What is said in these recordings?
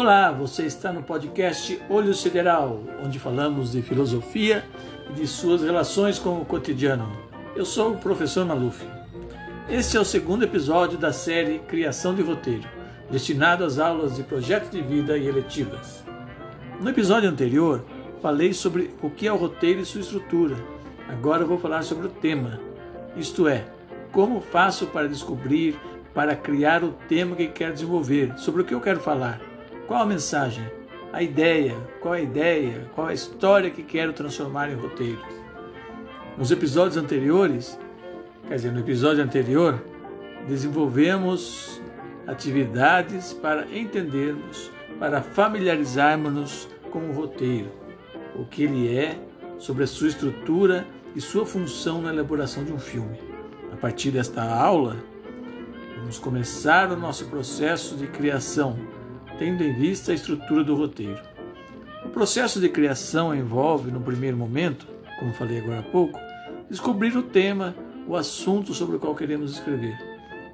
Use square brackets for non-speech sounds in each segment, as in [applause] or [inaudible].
Olá, você está no podcast Olho Sideral, onde falamos de filosofia e de suas relações com o cotidiano. Eu sou o professor Maluf. Este é o segundo episódio da série Criação de Roteiro, destinado às aulas de projeto de vida e eletivas. No episódio anterior, falei sobre o que é o roteiro e sua estrutura. Agora vou falar sobre o tema, isto é, como faço para descobrir, para criar o tema que quero desenvolver, sobre o que eu quero falar. Qual a mensagem? A ideia? Qual a ideia? Qual a história que quero transformar em roteiro? Nos episódios anteriores, quer dizer, no episódio anterior, desenvolvemos atividades para entendermos, para familiarizarmos-nos com o roteiro, o que ele é, sobre a sua estrutura e sua função na elaboração de um filme. A partir desta aula, vamos começar o nosso processo de criação tendo em vista a estrutura do roteiro. O processo de criação envolve, no primeiro momento, como falei agora há pouco, descobrir o tema, o assunto sobre o qual queremos escrever.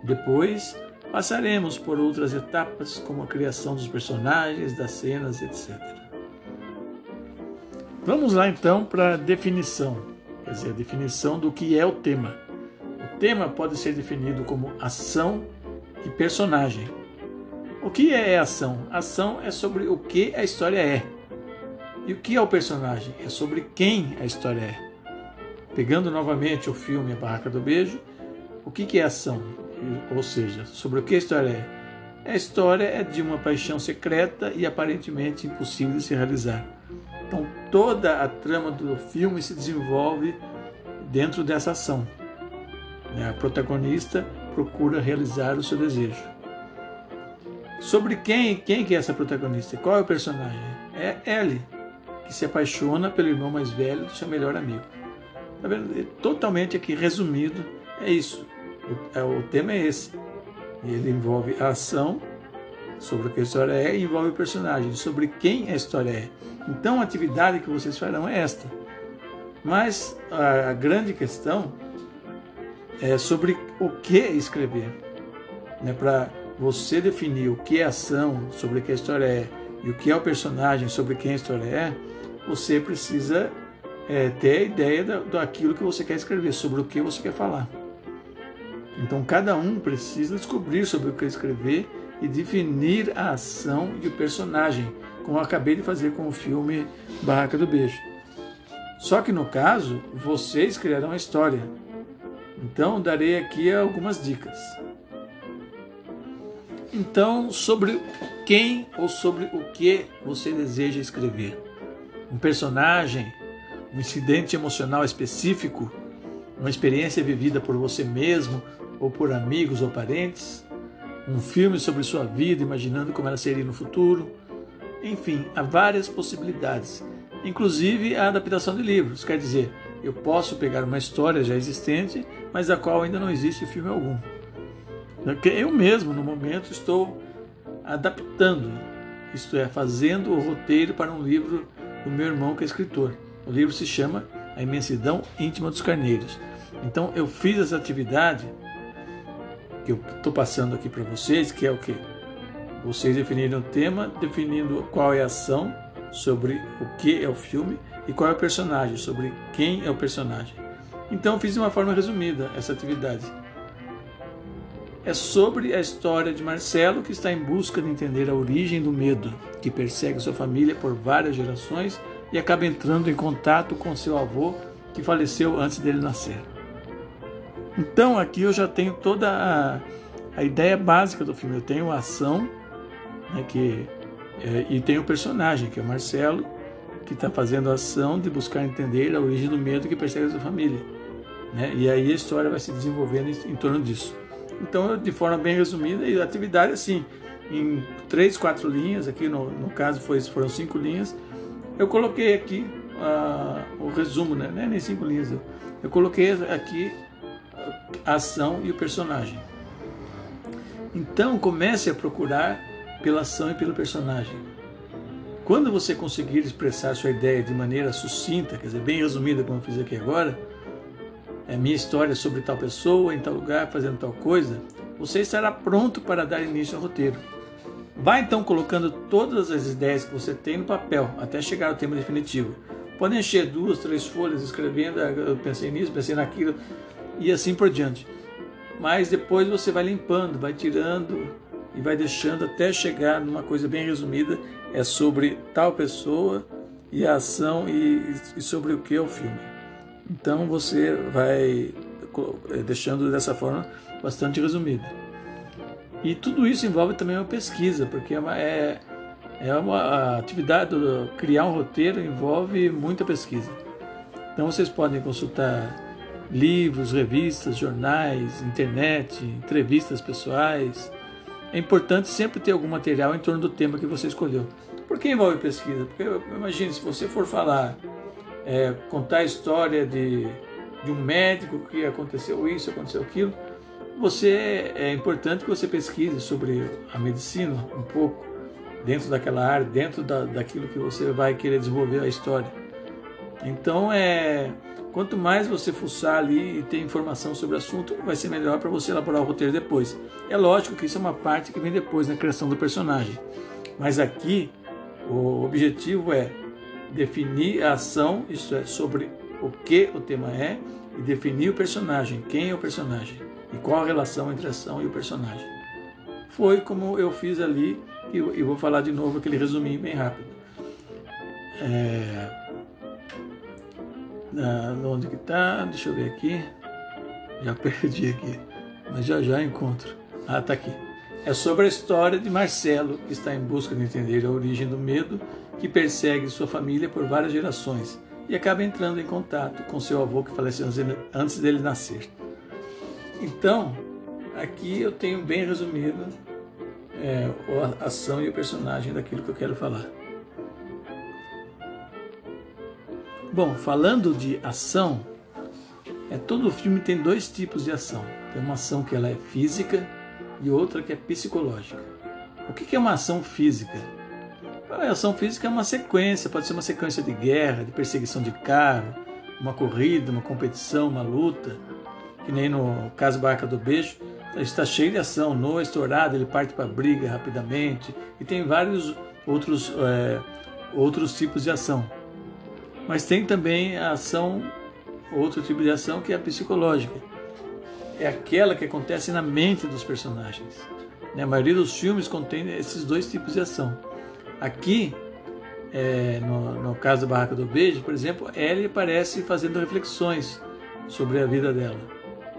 Depois, passaremos por outras etapas, como a criação dos personagens, das cenas, etc. Vamos lá então para a definição, quer dizer, a definição do que é o tema. O tema pode ser definido como ação e personagem. O que é ação? Ação é sobre o que a história é. E o que é o personagem? É sobre quem a história é. Pegando novamente o filme A Barraca do Beijo, o que é ação? Ou seja, sobre o que a história é? A história é de uma paixão secreta e aparentemente impossível de se realizar. Então toda a trama do filme se desenvolve dentro dessa ação. A protagonista procura realizar o seu desejo. Sobre quem, quem que é essa protagonista? Qual é o personagem? É Ellie, que se apaixona pelo irmão mais velho do seu melhor amigo. Tá vendo? Totalmente aqui resumido, é isso. O, é, o tema é esse. Ele envolve a ação, sobre o que a história é, e envolve o personagem, sobre quem a história é. Então a atividade que vocês farão é esta. Mas a, a grande questão é sobre o que escrever. Né, Para você definir o que é ação, sobre o que a história é, e o que é o personagem, sobre quem a história é, você precisa é, ter a ideia da, daquilo que você quer escrever, sobre o que você quer falar. Então cada um precisa descobrir sobre o que escrever e definir a ação e o personagem, como eu acabei de fazer com o filme Barraca do Beijo. Só que no caso, vocês criarão a história. Então darei aqui algumas dicas. Então, sobre quem ou sobre o que você deseja escrever? Um personagem, um incidente emocional específico, uma experiência vivida por você mesmo ou por amigos ou parentes, um filme sobre sua vida, imaginando como ela seria no futuro. Enfim, há várias possibilidades, inclusive a adaptação de livros. Quer dizer, eu posso pegar uma história já existente, mas da qual ainda não existe filme algum. Eu mesmo, no momento, estou adaptando, isto é, fazendo o roteiro para um livro do meu irmão que é escritor. O livro se chama A Imensidão Íntima dos Carneiros. Então eu fiz essa atividade que eu estou passando aqui para vocês, que é o que? Vocês definiram o tema, definindo qual é a ação, sobre o que é o filme e qual é o personagem, sobre quem é o personagem. Então fiz de uma forma resumida essa atividade é sobre a história de Marcelo que está em busca de entender a origem do medo que persegue sua família por várias gerações e acaba entrando em contato com seu avô que faleceu antes dele nascer. Então aqui eu já tenho toda a, a ideia básica do filme. Eu tenho a ação né, que, é, e tenho o personagem, que é o Marcelo, que está fazendo a ação de buscar entender a origem do medo que persegue sua família. Né? E aí a história vai se desenvolvendo em, em torno disso. Então, de forma bem resumida, a atividade assim, em três, quatro linhas, aqui no, no caso foi, foram cinco linhas, eu coloquei aqui uh, o resumo, né? É nem cinco linhas, eu, eu coloquei aqui a ação e o personagem. Então comece a procurar pela ação e pelo personagem. Quando você conseguir expressar sua ideia de maneira sucinta, quer dizer, bem resumida, como eu fiz aqui agora, é minha história sobre tal pessoa, em tal lugar, fazendo tal coisa, você estará pronto para dar início ao roteiro. Vá então colocando todas as ideias que você tem no papel até chegar ao tema definitivo. Pode encher duas, três folhas escrevendo, ah, eu pensei nisso, pensei naquilo e assim por diante. Mas depois você vai limpando, vai tirando e vai deixando até chegar numa coisa bem resumida, é sobre tal pessoa e a ação e, e sobre o que é o filme. Então você vai eh, deixando dessa forma bastante resumida. E tudo isso envolve também uma pesquisa, porque é uma, é, é uma atividade, criar um roteiro envolve muita pesquisa. Então vocês podem consultar livros, revistas, jornais, internet, entrevistas pessoais. É importante sempre ter algum material em torno do tema que você escolheu. Por que envolve pesquisa? Porque imagine, se você for falar, é, contar a história de, de um médico que aconteceu isso, aconteceu aquilo, você é importante que você pesquise sobre a medicina um pouco, dentro daquela área, dentro da, daquilo que você vai querer desenvolver a história. Então, é, quanto mais você fuçar ali e ter informação sobre o assunto, vai ser melhor para você elaborar o roteiro depois. É lógico que isso é uma parte que vem depois na criação do personagem. Mas aqui, o objetivo é definir a ação, isso é, sobre o que o tema é, e definir o personagem, quem é o personagem e qual a relação entre a ação e o personagem. Foi como eu fiz ali e eu vou falar de novo aquele resuminho bem rápido. É... Onde que tá? Deixa eu ver aqui. Já [laughs] perdi aqui, mas já já encontro. Ah, tá aqui. É sobre a história de Marcelo, que está em busca de entender a origem do medo que persegue sua família por várias gerações e acaba entrando em contato com seu avô que faleceu antes dele nascer. Então, aqui eu tenho bem resumido é, a ação e o personagem daquilo que eu quero falar. Bom, falando de ação, é, todo filme tem dois tipos de ação. Tem uma ação que ela é física e outra que é psicológica. O que é uma ação física? A ação física é uma sequência, pode ser uma sequência de guerra, de perseguição de carro, uma corrida, uma competição, uma luta, que nem no caso Barca do Beijo, está cheio de ação. Noah estourado, ele parte para a briga rapidamente e tem vários outros, é, outros tipos de ação. Mas tem também a ação, outro tipo de ação que é a psicológica. É aquela que acontece na mente dos personagens. Né? A maioria dos filmes contém esses dois tipos de ação. Aqui, é, no, no caso da Barraca do Beijo, por exemplo, Ellie aparece fazendo reflexões sobre a vida dela.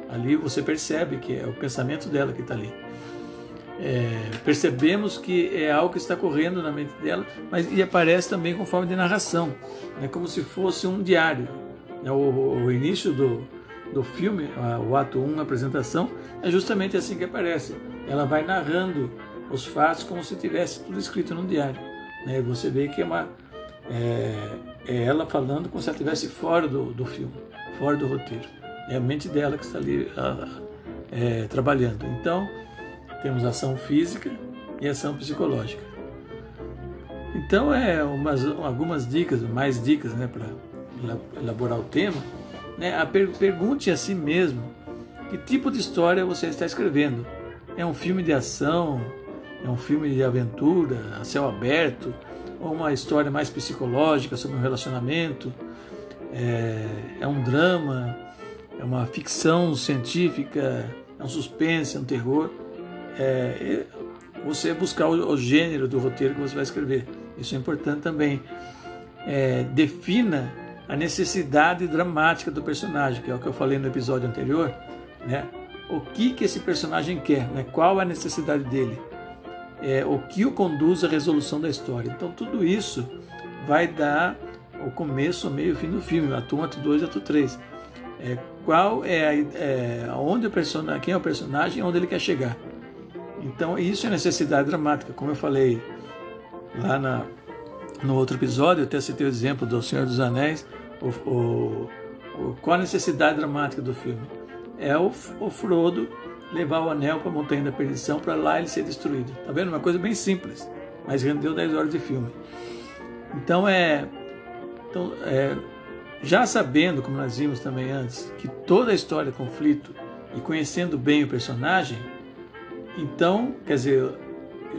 Ali você percebe que é o pensamento dela que está ali. É, percebemos que é algo que está correndo na mente dela, mas e aparece também com forma de narração, né, como se fosse um diário. É, o, o início do, do filme, o ato 1, a apresentação, é justamente assim que aparece. Ela vai narrando os fatos como se tivesse tudo escrito num diário. Né? Você vê que é, uma, é, é ela falando como se ela estivesse fora do, do filme, fora do roteiro. É a mente dela que está ali é, trabalhando. Então, temos ação física e ação psicológica. Então, é umas, algumas dicas, mais dicas né, para elaborar o tema. Né, pergunte a si mesmo que tipo de história você está escrevendo. É um filme de ação? É um filme de aventura, a céu aberto? Ou uma história mais psicológica sobre um relacionamento? É, é um drama? é uma ficção científica, é um suspense, é um terror. É, você buscar o, o, gênero do roteiro que você vai escrever. Isso é importante também. É, defina a necessidade dramática do personagem, que é o que eu falei no episódio anterior. Né? O que, que esse personagem quer, né? qual é a necessidade dele, é, o que o conduz à resolução da história. Então, tudo isso vai dar o começo, o meio e o fim do filme, ato 1, ato 2 ato 3 é, qual é, a, é onde o personagem, quem é o personagem, onde ele quer chegar. Então isso é necessidade dramática, como eu falei lá na, no outro episódio, eu até citei o exemplo do Senhor dos Anéis, o, o, o, qual a necessidade dramática do filme? É o, o Frodo levar o anel para a Montanha da Perdição para lá ele ser destruído. Tá vendo? Uma coisa bem simples, mas rendeu 10 horas de filme. Então é, então, é já sabendo, como nós vimos também antes, que toda a história é conflito e conhecendo bem o personagem, então, quer dizer, eu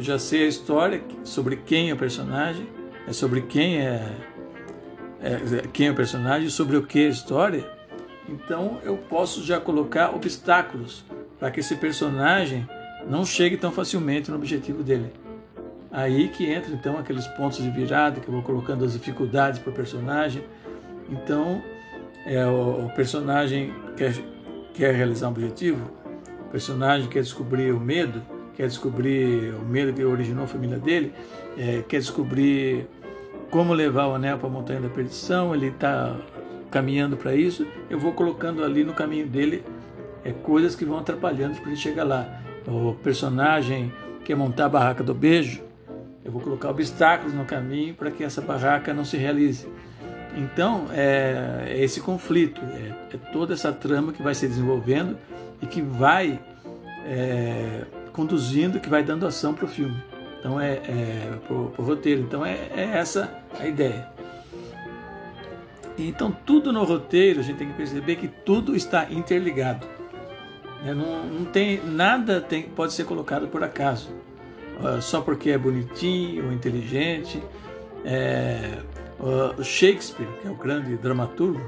já sei a história sobre quem é o personagem, é sobre quem é, é quem é o personagem, sobre o que é a história. Então eu posso já colocar obstáculos para que esse personagem não chegue tão facilmente no objetivo dele. Aí que entra então aqueles pontos de virada que eu vou colocando as dificuldades para o personagem. Então é, o, o personagem quer, quer realizar um objetivo, o personagem quer descobrir o medo, quer descobrir o medo que originou a família dele, é, quer descobrir como levar o anel para a montanha da perdição, ele está caminhando para isso, eu vou colocando ali no caminho dele é, coisas que vão atrapalhando para ele chegar lá. O personagem quer montar a barraca do beijo, eu vou colocar obstáculos no caminho para que essa barraca não se realize. Então, é, é esse conflito, é, é, toda essa trama que vai se desenvolvendo e que vai é, conduzindo, que vai dando ação para o filme. Então, é, é para o roteiro. Então, é, é essa a ideia. Então, tudo no roteiro, a gente tem que perceber que tudo está interligado. Né? Não, não tem nada tem, pode ser colocado por acaso, uh, só porque é bonitinho ou inteligente. É, uh, Shakespeare, que é o grande dramaturgo,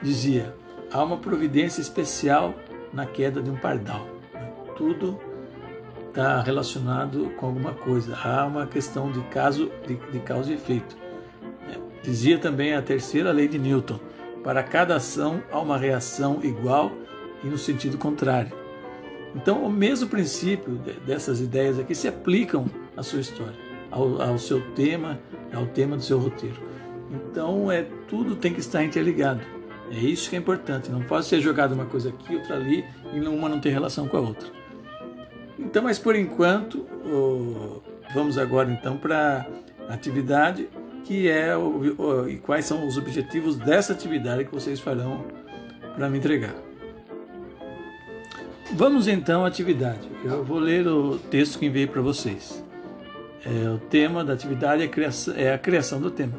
dizia: há uma providência especial na queda de um pardal. Né? Tudo está relacionado com alguma coisa. Há uma questão de caso de, de causa e efeito. Dizia também a terceira lei de Newton: para cada ação há uma reação igual e no sentido contrário. Então, o mesmo princípio dessas ideias aqui se aplicam à sua história, ao, ao seu tema, ao tema do seu roteiro. Então, é tudo tem que estar interligado. É isso que é importante. Não pode ser jogado uma coisa aqui, outra ali, e uma não tem relação com a outra. Então, mas por enquanto, vamos agora então para a atividade que é e quais são os objetivos dessa atividade que vocês farão para me entregar. Vamos então à atividade. Eu vou ler o texto que enviei para vocês. É, o tema da atividade é a, criação, é a criação do tema.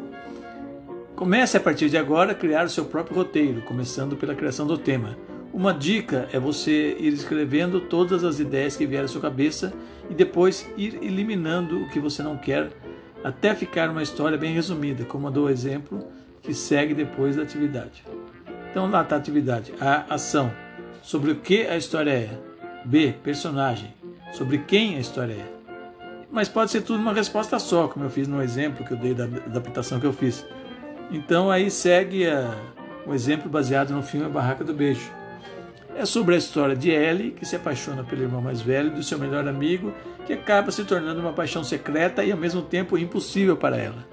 Comece a partir de agora a criar o seu próprio roteiro, começando pela criação do tema. Uma dica é você ir escrevendo todas as ideias que vierem à sua cabeça e depois ir eliminando o que você não quer até ficar uma história bem resumida, como a do exemplo que segue depois da atividade. Então lá está a atividade. A ação. Sobre o que a história é. B. Personagem. Sobre quem a história é. Mas pode ser tudo uma resposta só, como eu fiz no exemplo que eu dei da adaptação que eu fiz. Então aí segue a, um exemplo baseado no filme A Barraca do Beijo. É sobre a história de Ellie, que se apaixona pelo irmão mais velho do seu melhor amigo que acaba se tornando uma paixão secreta e ao mesmo tempo impossível para ela.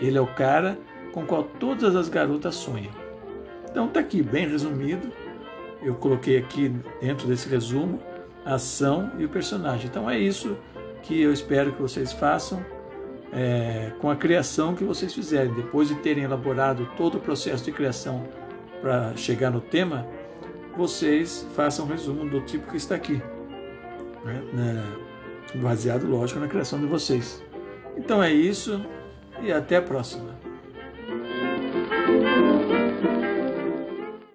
Ele é o cara com o qual todas as garotas sonham. Então está aqui, bem resumido. Eu coloquei aqui dentro desse resumo a ação e o personagem. Então é isso que eu espero que vocês façam é, com a criação que vocês fizerem. Depois de terem elaborado todo o processo de criação para chegar no tema, vocês façam um resumo do tipo que está aqui. Né? baseado, lógico, na criação de vocês. Então é isso e até a próxima.